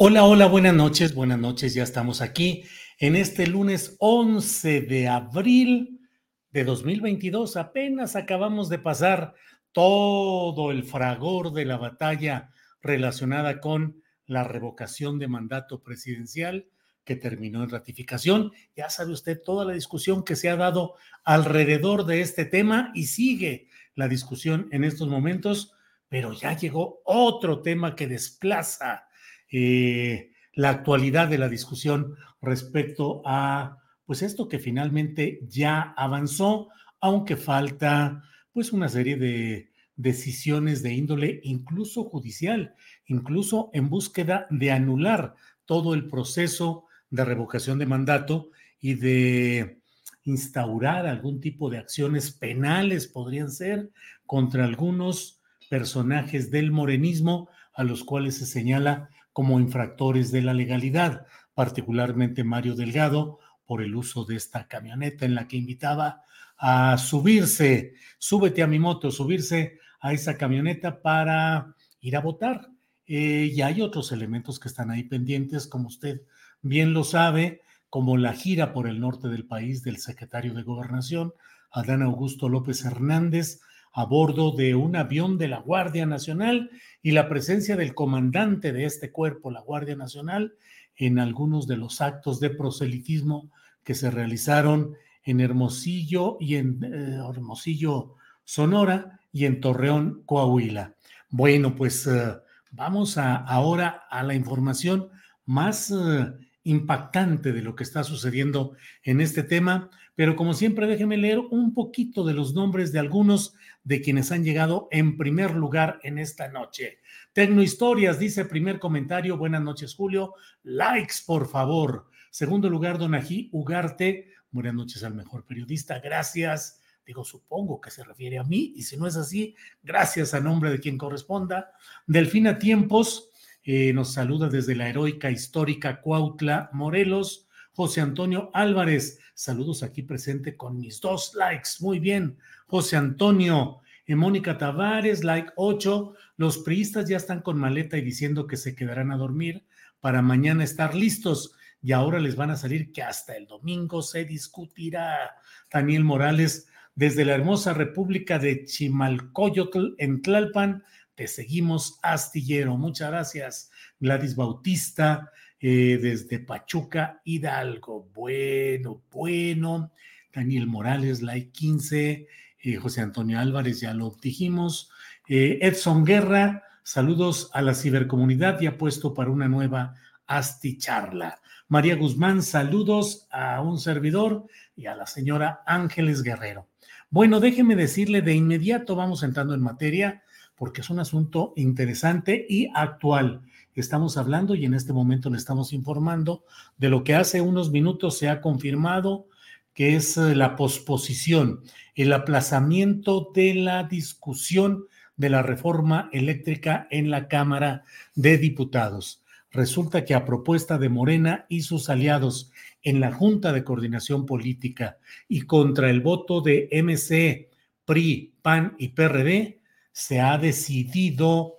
Hola, hola, buenas noches, buenas noches, ya estamos aquí en este lunes 11 de abril de 2022. Apenas acabamos de pasar todo el fragor de la batalla relacionada con la revocación de mandato presidencial que terminó en ratificación. Ya sabe usted toda la discusión que se ha dado alrededor de este tema y sigue la discusión en estos momentos, pero ya llegó otro tema que desplaza eh, la actualidad de la discusión respecto a pues esto que finalmente ya avanzó, aunque falta pues una serie de decisiones de índole incluso judicial, incluso en búsqueda de anular todo el proceso de revocación de mandato y de instaurar algún tipo de acciones penales, podrían ser, contra algunos personajes del morenismo a los cuales se señala como infractores de la legalidad, particularmente Mario Delgado, por el uso de esta camioneta en la que invitaba a subirse, súbete a mi moto, subirse a esa camioneta para ir a votar. Eh, y hay otros elementos que están ahí pendientes, como usted bien lo sabe, como la gira por el norte del país del secretario de Gobernación, Adán Augusto López Hernández, a bordo de un avión de la Guardia Nacional y la presencia del comandante de este cuerpo, la Guardia Nacional, en algunos de los actos de proselitismo que se realizaron en Hermosillo y en eh, Hermosillo, Sonora y en Torreón, Coahuila. Bueno, pues eh, vamos ahora a la información más eh, impactante de lo que está sucediendo en este tema, pero como siempre déjeme leer un poquito de los nombres de algunos de quienes han llegado en primer lugar en esta noche. Tecnohistorias dice primer comentario, buenas noches Julio, likes por favor. Segundo lugar, Donají Ugarte, buenas noches al mejor periodista, gracias. Digo, supongo que se refiere a mí, y si no es así, gracias a nombre de quien corresponda. Delfina Tiempos, eh, nos saluda desde la heroica histórica Cuautla, Morelos. José Antonio Álvarez, saludos aquí presente con mis dos likes. Muy bien. José Antonio, eh, Mónica Tavares, like 8. Los priistas ya están con maleta y diciendo que se quedarán a dormir para mañana estar listos. Y ahora les van a salir que hasta el domingo se discutirá. Daniel Morales, desde la hermosa República de Chimalcoyotl en Tlalpan, te seguimos, astillero. Muchas gracias, Gladys Bautista, eh, desde Pachuca, Hidalgo. Bueno, bueno. Daniel Morales, like 15. Eh, José Antonio Álvarez, ya lo dijimos. Eh, Edson Guerra, saludos a la cibercomunidad y apuesto para una nueva asticharla. María Guzmán, saludos a un servidor y a la señora Ángeles Guerrero. Bueno, déjeme decirle de inmediato, vamos entrando en materia porque es un asunto interesante y actual. Estamos hablando y en este momento le estamos informando de lo que hace unos minutos se ha confirmado, que es eh, la posposición, el aplazamiento de la discusión de la reforma eléctrica en la Cámara de Diputados. Resulta que a propuesta de Morena y sus aliados en la Junta de Coordinación Política y contra el voto de MC, PRI, PAN y PRD, se ha decidido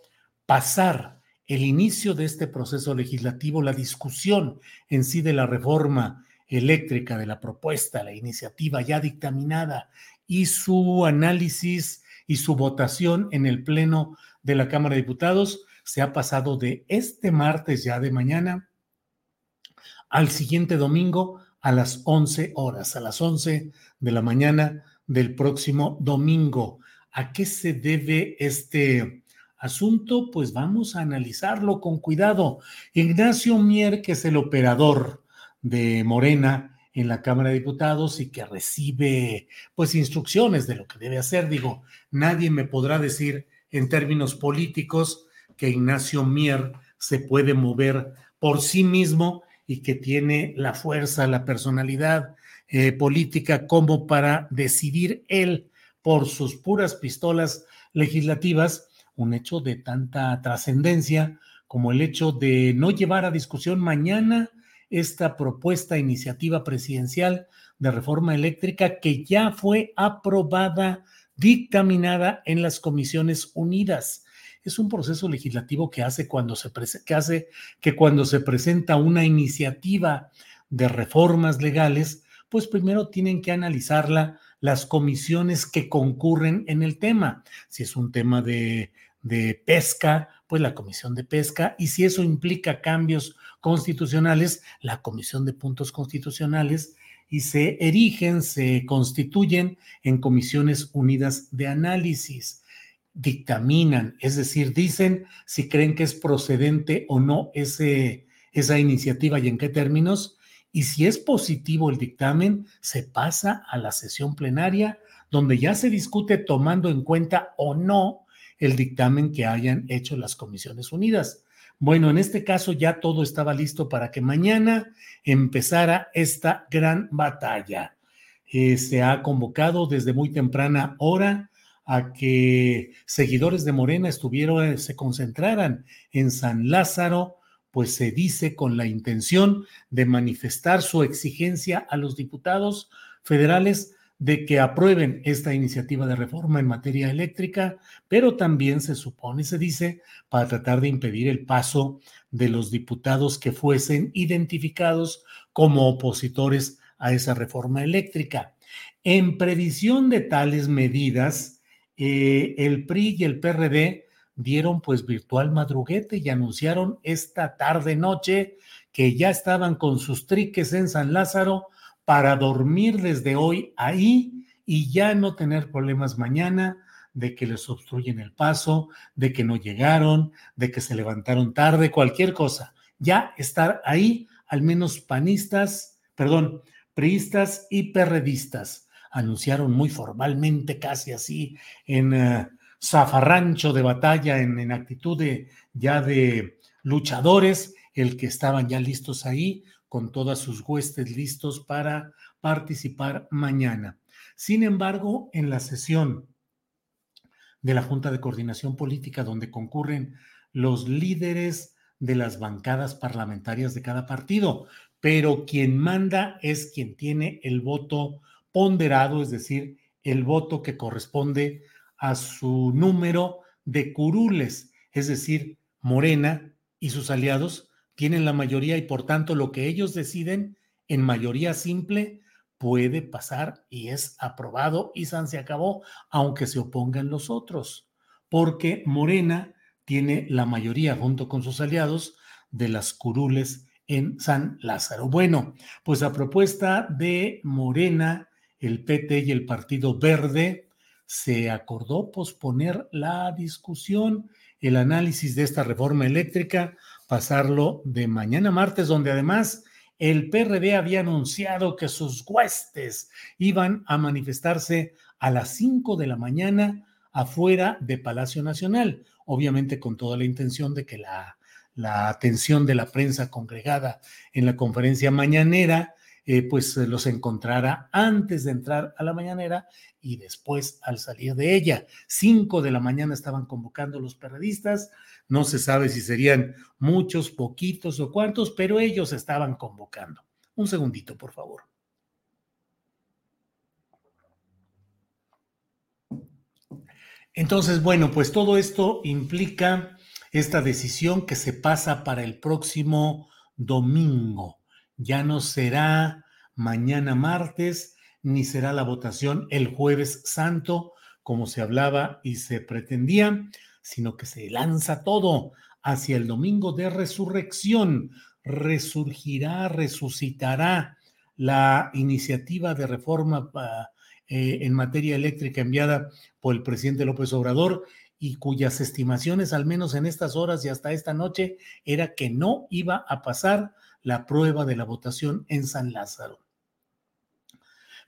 pasar el inicio de este proceso legislativo, la discusión en sí de la reforma eléctrica, de la propuesta, la iniciativa ya dictaminada y su análisis y su votación en el Pleno de la Cámara de Diputados se ha pasado de este martes ya de mañana al siguiente domingo a las 11 horas, a las 11 de la mañana del próximo domingo. ¿A qué se debe este asunto? Pues vamos a analizarlo con cuidado. Ignacio Mier, que es el operador de Morena en la Cámara de Diputados y que recibe pues instrucciones de lo que debe hacer. Digo, nadie me podrá decir en términos políticos que Ignacio Mier se puede mover por sí mismo y que tiene la fuerza, la personalidad eh, política como para decidir él por sus puras pistolas legislativas un hecho de tanta trascendencia como el hecho de no llevar a discusión mañana esta propuesta, iniciativa presidencial de reforma eléctrica que ya fue aprobada, dictaminada en las comisiones unidas. Es un proceso legislativo que hace cuando se que hace que cuando se presenta una iniciativa de reformas legales, pues primero tienen que analizarla las comisiones que concurren en el tema. Si es un tema de, de pesca, pues la comisión de pesca, y si eso implica cambios constitucionales, la comisión de puntos constitucionales, y se erigen, se constituyen en comisiones unidas de análisis. Dictaminan, es decir, dicen si creen que es procedente o no ese, esa iniciativa y en qué términos, y si es positivo el dictamen, se pasa a la sesión plenaria, donde ya se discute tomando en cuenta o no el dictamen que hayan hecho las comisiones unidas. Bueno, en este caso ya todo estaba listo para que mañana empezara esta gran batalla. Eh, se ha convocado desde muy temprana hora a que seguidores de Morena estuvieron, se concentraran en San Lázaro pues se dice con la intención de manifestar su exigencia a los diputados federales de que aprueben esta iniciativa de reforma en materia eléctrica, pero también se supone, se dice, para tratar de impedir el paso de los diputados que fuesen identificados como opositores a esa reforma eléctrica. En previsión de tales medidas, eh, el PRI y el PRD dieron pues virtual madruguete y anunciaron esta tarde noche que ya estaban con sus triques en San Lázaro para dormir desde hoy ahí y ya no tener problemas mañana de que les obstruyen el paso, de que no llegaron, de que se levantaron tarde, cualquier cosa. Ya estar ahí, al menos panistas, perdón, priistas y perredistas. Anunciaron muy formalmente, casi así, en eh, zafarrancho de batalla en, actitud de, ya de luchadores, el que estaban ya listos ahí, con todas sus huestes listos para participar mañana. Sin embargo, en la sesión de la Junta de Coordinación Política, donde concurren los líderes de las bancadas parlamentarias de cada partido, pero quien manda es quien tiene el voto ponderado, es decir, el voto que corresponde a su número de curules, es decir, Morena y sus aliados tienen la mayoría y por tanto lo que ellos deciden en mayoría simple puede pasar y es aprobado y San se acabó, aunque se opongan los otros, porque Morena tiene la mayoría junto con sus aliados de las curules en San Lázaro. Bueno, pues a propuesta de Morena, el PT y el Partido Verde, se acordó posponer la discusión, el análisis de esta reforma eléctrica, pasarlo de mañana martes, donde además el PRD había anunciado que sus huestes iban a manifestarse a las 5 de la mañana afuera de Palacio Nacional, obviamente con toda la intención de que la, la atención de la prensa congregada en la conferencia mañanera eh, pues los encontrara antes de entrar a la mañanera y después al salir de ella. Cinco de la mañana estaban convocando los periodistas, no se sabe si serían muchos, poquitos o cuántos, pero ellos estaban convocando. Un segundito, por favor. Entonces, bueno, pues todo esto implica esta decisión que se pasa para el próximo domingo. Ya no será mañana martes, ni será la votación el jueves santo, como se hablaba y se pretendía, sino que se lanza todo hacia el domingo de resurrección. Resurgirá, resucitará la iniciativa de reforma ah, eh, en materia eléctrica enviada por el presidente López Obrador y cuyas estimaciones, al menos en estas horas y hasta esta noche, era que no iba a pasar la prueba de la votación en San Lázaro.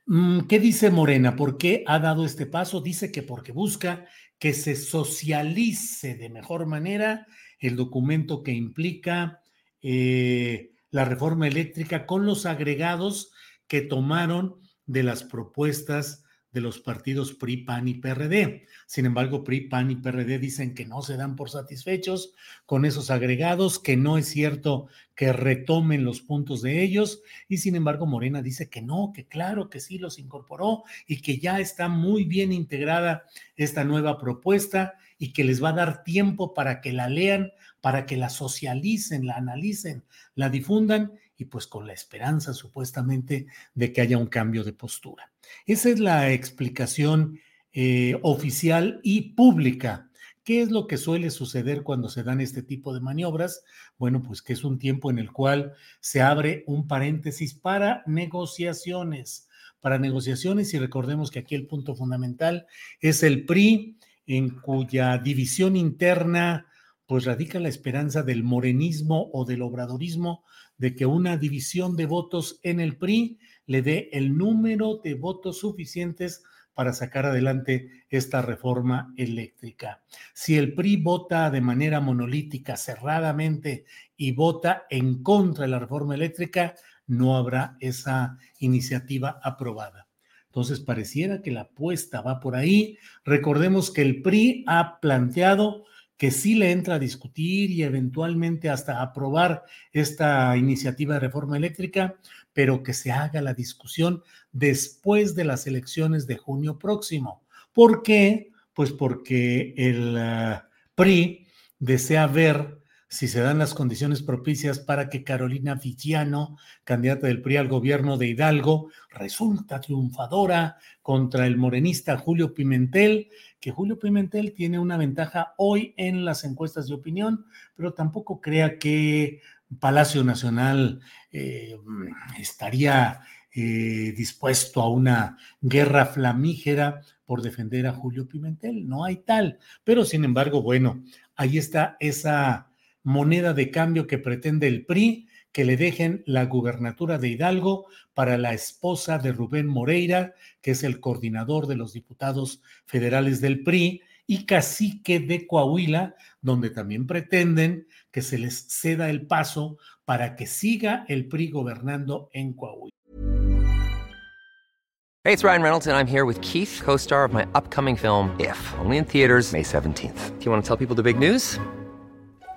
Mm, ¿Qué dice Morena? ¿Por qué ha dado este paso? Dice que porque busca que se socialice de mejor manera el documento que implica eh, la reforma eléctrica con los agregados que tomaron de las propuestas de los partidos PRI, PAN y PRD. Sin embargo, PRI, PAN y PRD dicen que no se dan por satisfechos con esos agregados, que no es cierto que retomen los puntos de ellos y sin embargo Morena dice que no, que claro, que sí los incorporó y que ya está muy bien integrada esta nueva propuesta y que les va a dar tiempo para que la lean, para que la socialicen, la analicen, la difundan y pues con la esperanza supuestamente de que haya un cambio de postura. Esa es la explicación eh, oficial y pública. ¿Qué es lo que suele suceder cuando se dan este tipo de maniobras? Bueno, pues que es un tiempo en el cual se abre un paréntesis para negociaciones, para negociaciones y recordemos que aquí el punto fundamental es el PRI, en cuya división interna pues radica la esperanza del morenismo o del obradorismo de que una división de votos en el PRI le dé el número de votos suficientes para sacar adelante esta reforma eléctrica. Si el PRI vota de manera monolítica, cerradamente, y vota en contra de la reforma eléctrica, no habrá esa iniciativa aprobada. Entonces, pareciera que la apuesta va por ahí. Recordemos que el PRI ha planteado que sí le entra a discutir y eventualmente hasta aprobar esta iniciativa de reforma eléctrica, pero que se haga la discusión después de las elecciones de junio próximo. ¿Por qué? Pues porque el ah, PRI desea ver si se dan las condiciones propicias para que Carolina Villano, candidata del PRI al gobierno de Hidalgo, resulta triunfadora contra el morenista Julio Pimentel, que Julio Pimentel tiene una ventaja hoy en las encuestas de opinión, pero tampoco crea que Palacio Nacional eh, estaría eh, dispuesto a una guerra flamígera por defender a Julio Pimentel. No hay tal. Pero sin embargo, bueno, ahí está esa moneda de cambio que pretende el PRI, que le dejen la gubernatura de Hidalgo para la esposa de Rubén Moreira, que es el coordinador de los diputados federales del PRI, y cacique de Coahuila, donde también pretenden que se les ceda el paso para que siga el PRI gobernando en Coahuila. Hey, it's Ryan Reynolds and I'm here with Keith, co-star of my upcoming film If, only in theaters May 17th. Do you want to tell people the big news?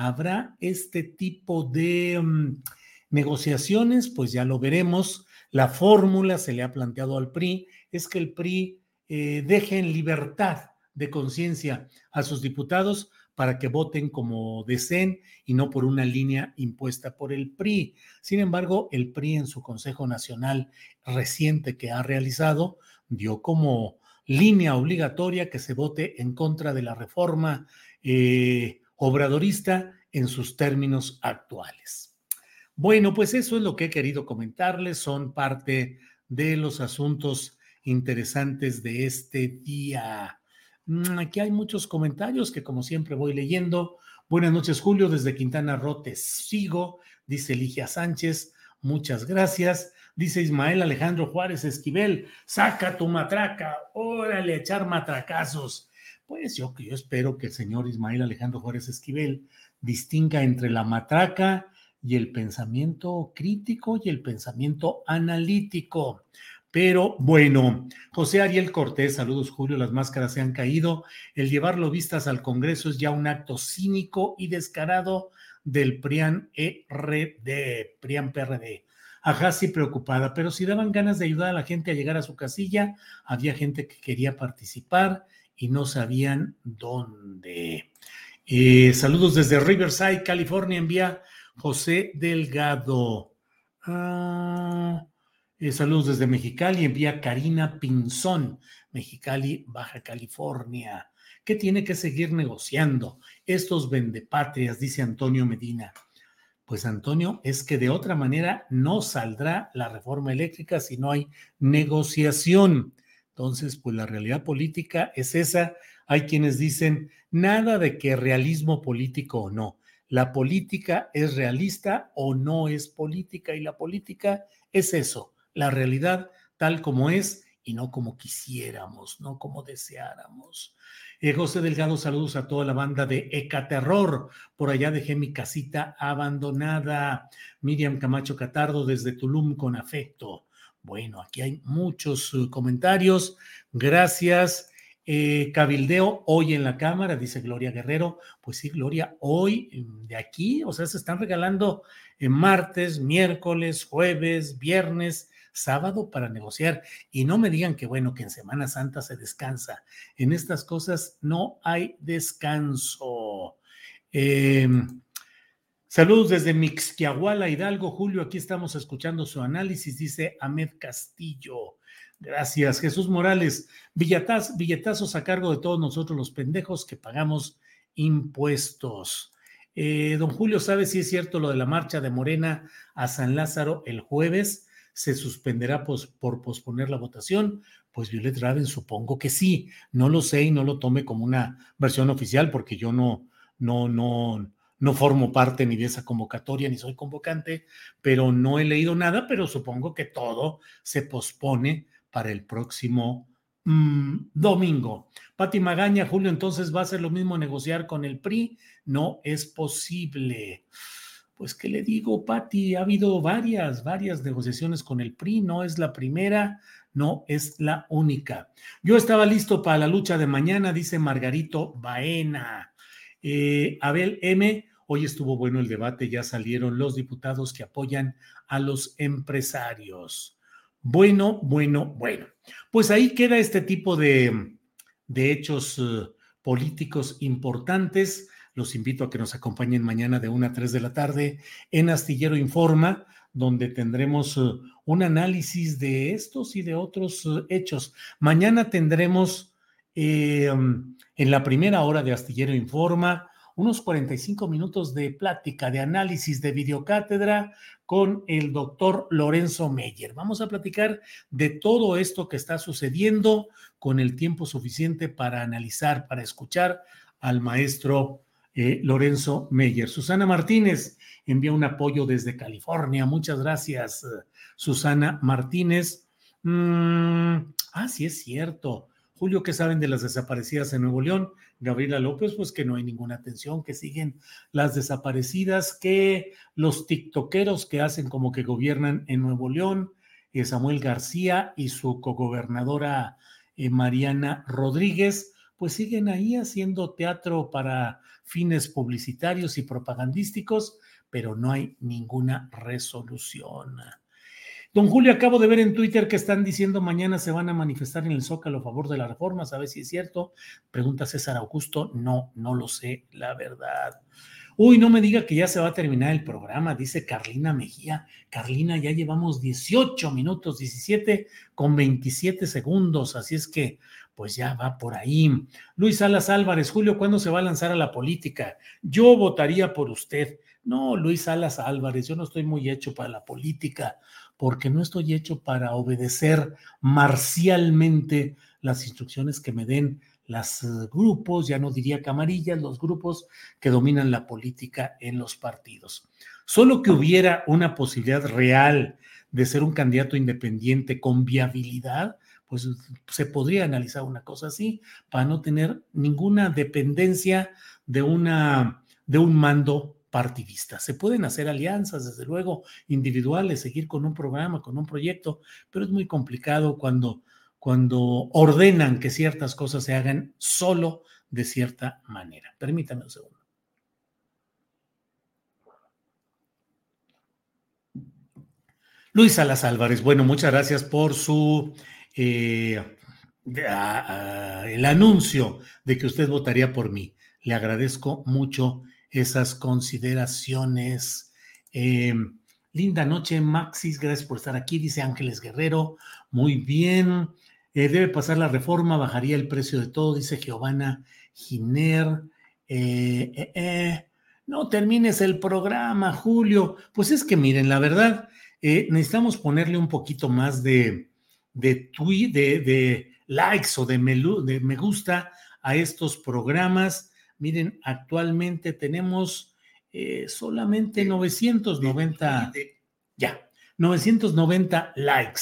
¿Habrá este tipo de um, negociaciones? Pues ya lo veremos. La fórmula se le ha planteado al PRI, es que el PRI eh, deje en libertad de conciencia a sus diputados para que voten como deseen y no por una línea impuesta por el PRI. Sin embargo, el PRI en su Consejo Nacional reciente que ha realizado dio como línea obligatoria que se vote en contra de la reforma eh, obradorista en sus términos actuales. Bueno, pues eso es lo que he querido comentarles, son parte de los asuntos interesantes de este día. Mm, aquí hay muchos comentarios que como siempre voy leyendo. Buenas noches, Julio, desde Quintana Roo sigo, dice Ligia Sánchez. Muchas gracias. Dice Ismael Alejandro Juárez Esquivel, saca tu matraca, órale, echar matracazos. Pues yo, yo espero que el señor Ismael Alejandro Juárez Esquivel distinga entre la matraca y el pensamiento crítico y el pensamiento analítico. Pero bueno, José Ariel Cortés, saludos Julio, las máscaras se han caído. El llevarlo vistas al Congreso es ya un acto cínico y descarado del PRIAN ERD, PRIAN PRD. Ajá, sí preocupada, pero si daban ganas de ayudar a la gente a llegar a su casilla, había gente que quería participar y no sabían dónde. Eh, saludos desde Riverside, California, envía José Delgado. Ah, eh, saludos desde Mexicali, envía Karina Pinzón, Mexicali, Baja California. ¿Qué tiene que seguir negociando? Estos vendepatrias, dice Antonio Medina. Pues Antonio, es que de otra manera no saldrá la reforma eléctrica si no hay negociación. Entonces, pues la realidad política es esa. Hay quienes dicen nada de que realismo político o no. La política es realista o no es política y la política es eso, la realidad tal como es y no como quisiéramos, no como deseáramos. Eh, José Delgado, saludos a toda la banda de Ecaterror. Por allá dejé mi casita abandonada. Miriam Camacho Catardo desde Tulum con afecto. Bueno, aquí hay muchos uh, comentarios. Gracias. Eh, cabildeo hoy en la Cámara, dice Gloria Guerrero. Pues sí, Gloria, hoy mm, de aquí, o sea, se están regalando en martes, miércoles, jueves, viernes sábado para negociar. Y no me digan que bueno, que en Semana Santa se descansa. En estas cosas no hay descanso. Em, saludos desde Mixquiahuala, Hidalgo. Julio, aquí estamos escuchando su análisis, dice Ahmed Castillo. Gracias, Jesús Morales. billetazos a cargo de todos nosotros los pendejos que pagamos impuestos. Eh, don Julio, ¿sabe si es cierto lo de la marcha de Morena a San Lázaro el jueves? se suspenderá por posponer la votación? Pues Violet Raven supongo que sí. No lo sé y no lo tome como una versión oficial porque yo no, no, no, no formo parte ni de esa convocatoria ni soy convocante, pero no he leído nada, pero supongo que todo se pospone para el próximo mm, domingo. Pati Magaña, Julio, entonces va a ser lo mismo negociar con el PRI. No es posible. Pues, ¿qué le digo, Patti? Ha habido varias, varias negociaciones con el PRI, no es la primera, no es la única. Yo estaba listo para la lucha de mañana, dice Margarito Baena. Eh, Abel M., hoy estuvo bueno el debate, ya salieron los diputados que apoyan a los empresarios. Bueno, bueno, bueno. Pues ahí queda este tipo de, de hechos eh, políticos importantes. Los invito a que nos acompañen mañana de 1 a 3 de la tarde en Astillero Informa, donde tendremos eh, un análisis de estos y de otros hechos. Mañana tendremos eh, en la primera hora de Astillero Informa unos 45 minutos de plática, de análisis, de videocátedra con el doctor Lorenzo Meyer. Vamos a platicar de todo esto que está sucediendo con el tiempo suficiente para analizar, para escuchar al maestro eh, Lorenzo Meyer. Susana Martínez envía un apoyo desde California. Muchas gracias, Susana Martínez. Mm, ah, sí es cierto. Julio, ¿qué saben de las desaparecidas en Nuevo León? Gabriela López, pues que no hay ninguna atención, que siguen las desaparecidas, que los tiktokeros que hacen como que gobiernan en Nuevo León, eh, Samuel García y su cogobernadora eh, Mariana Rodríguez, pues siguen ahí haciendo teatro para fines publicitarios y propagandísticos, pero no hay ninguna resolución. Don Julio, acabo de ver en Twitter que están diciendo mañana se van a manifestar en el Zócalo a favor de la reforma, ¿sabes si es cierto? Pregunta César Augusto, no, no lo sé, la verdad. Uy, no me diga que ya se va a terminar el programa, dice Carlina Mejía. Carlina, ya llevamos 18 minutos, 17 con 27 segundos, así es que pues ya va por ahí. Luis Salas Álvarez, Julio, ¿cuándo se va a lanzar a la política? Yo votaría por usted. No, Luis Salas Álvarez, yo no estoy muy hecho para la política, porque no estoy hecho para obedecer marcialmente las instrucciones que me den los eh, grupos, ya no diría camarillas, los grupos que dominan la política en los partidos. Solo que hubiera una posibilidad real de ser un candidato independiente con viabilidad, pues se podría analizar una cosa así para no tener ninguna dependencia de, una, de un mando Se pueden hacer alianzas, desde luego, individuales, seguir con un programa, con un proyecto, pero es muy complicado cuando, cuando ordenan que ciertas cosas se hagan solo de cierta manera. Permítame un segundo. Luis Salas Álvarez, bueno, muchas gracias por su eh, el anuncio de que usted votaría por mí. Le agradezco mucho esas consideraciones. Eh, linda noche, Maxis, gracias por estar aquí, dice Ángeles Guerrero. Muy bien. Eh, debe pasar la reforma, bajaría el precio de todo, dice Giovanna Giner. no termines el programa, Julio. Pues es que miren, la verdad, necesitamos ponerle un poquito más de, de, de, de likes o de de me gusta a estos programas. Miren, actualmente tenemos eh, solamente 990, ya, 990 likes.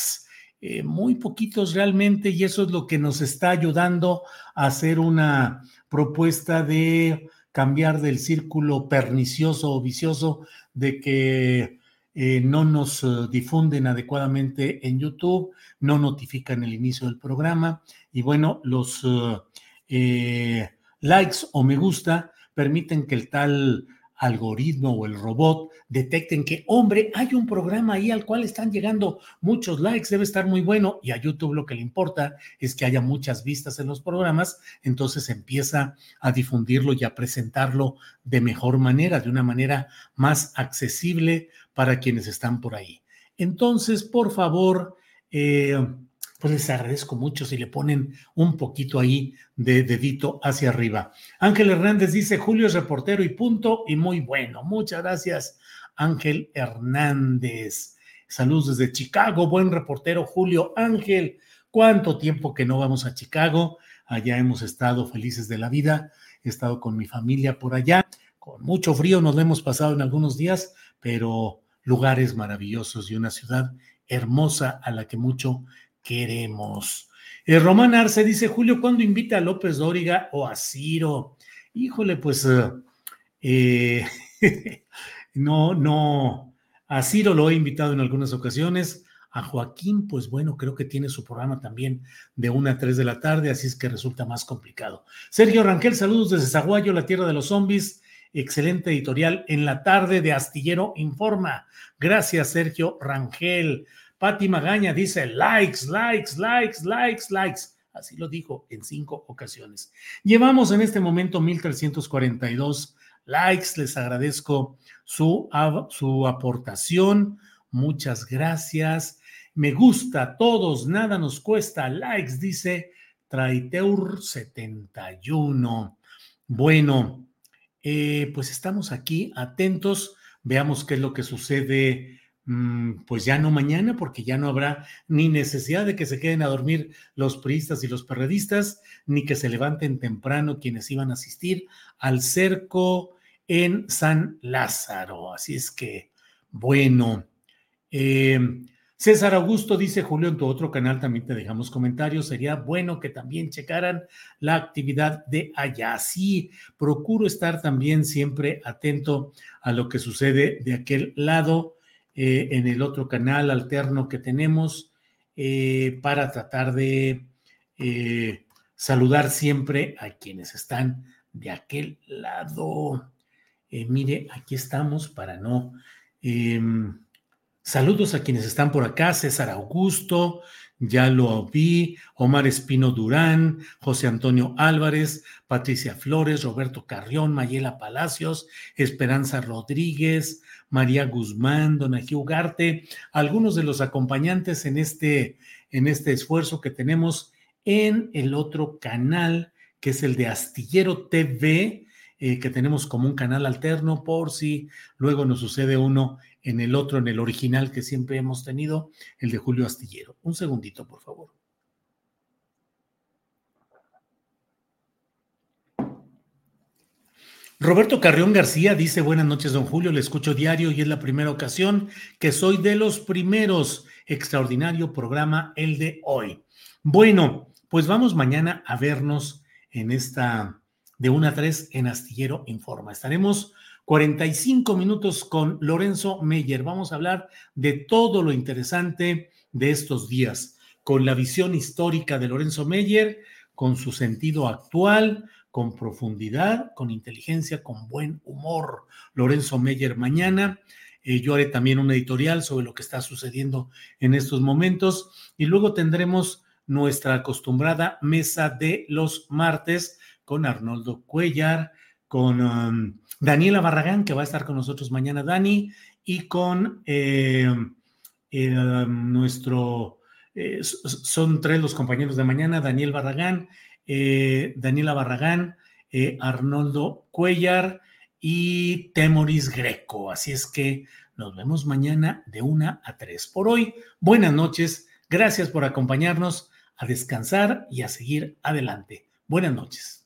Eh, muy poquitos realmente y eso es lo que nos está ayudando a hacer una propuesta de cambiar del círculo pernicioso o vicioso de que eh, no nos difunden adecuadamente en YouTube, no notifican el inicio del programa. Y bueno, los eh, likes o me gusta permiten que el tal algoritmo o el robot detecten que, hombre, hay un programa ahí al cual están llegando muchos likes, debe estar muy bueno, y a YouTube lo que le importa es que haya muchas vistas en los programas, entonces empieza a difundirlo y a presentarlo de mejor manera, de una manera más accesible para quienes están por ahí. Entonces, por favor, eh, pues les agradezco mucho si le ponen un poquito ahí de dedito hacia arriba. Ángel Hernández dice, Julio es reportero y punto, y muy bueno. Muchas gracias, Ángel Hernández. Saludos desde Chicago, buen reportero Julio Ángel. ¿Cuánto tiempo que no vamos a Chicago? Allá hemos estado felices de la vida, he estado con mi familia por allá, con mucho frío nos lo hemos pasado en algunos días, pero lugares maravillosos y una ciudad hermosa a la que mucho queremos. Eh, Román Arce dice, Julio, ¿cuándo invita a López Dóriga o a Ciro? Híjole, pues eh, no, no, a Ciro lo he invitado en algunas ocasiones. A Joaquín, pues bueno, creo que tiene su programa también de una a tres de la tarde, así es que resulta más complicado. Sergio Rangel, saludos desde Zaguayo, la tierra de los zombies. Excelente editorial en la tarde de Astillero Informa. Gracias, Sergio Rangel. Patti Magaña dice likes, likes, likes, likes, likes. Así lo dijo en cinco ocasiones. Llevamos en este momento 1342 likes. Les agradezco su, su aportación. Muchas gracias. Me gusta a todos, nada nos cuesta. Likes, dice Traiteur71. Bueno, eh, pues estamos aquí atentos. Veamos qué es lo que sucede pues ya no mañana, porque ya no habrá ni necesidad de que se queden a dormir los priistas y los perredistas, ni que se levanten temprano quienes iban a asistir al cerco en San Lázaro. Así es que, bueno. Eh, César Augusto dice, Julio, en tu otro canal también te dejamos comentarios. Sería bueno que también checaran la actividad de allá. Sí, procuro estar también siempre atento a lo que sucede de aquel lado eh, en el otro canal alterno que tenemos eh, para tratar de eh, saludar siempre a quienes están de aquel lado. mire, aquí estamos para no... Em, saludos a quienes están por acá, César Augusto, ya lo vi, Omar Espino Durán, José Antonio Álvarez, Patricia Flores, Roberto Carrión, Mayela Palacios, Esperanza Rodríguez, María Guzmán, Donají Ugarte, algunos de los acompañantes en este, en este esfuerzo que tenemos en el otro canal, que es el de Astillero TV, eh, que tenemos como un canal alterno por si luego nos sucede uno en el otro, en el original que siempre hemos tenido, el de Julio Astillero. Un segundito, por favor. Roberto Carrión García dice, buenas noches, don Julio, le escucho diario y es la primera ocasión que soy de los primeros. Extraordinario programa el de hoy. Bueno, pues vamos mañana a vernos en esta de 1 a 3 en Astillero Informa. Estaremos 45 minutos con Lorenzo Meyer. Vamos a hablar de todo lo interesante de estos días, con la visión histórica de Lorenzo Meyer, con su sentido actual, con profundidad, con inteligencia, con buen humor. Lorenzo Meyer mañana. Eh, yo haré también un editorial sobre lo que está sucediendo en estos momentos y luego tendremos nuestra acostumbrada mesa de los martes con Arnoldo Cuellar, con um, Daniela Barragán, que va a estar con nosotros mañana, Dani, y con eh, um, nuestro, eh, son tres los compañeros de mañana, Daniel Barragán, eh, Daniela Barragán, Arnoldo Cuellar y Temoris Greco. Así es que nos vemos mañana de una a tres. Por hoy, buenas noches, gracias por acompañarnos a descansar y a seguir adelante. Buenas noches.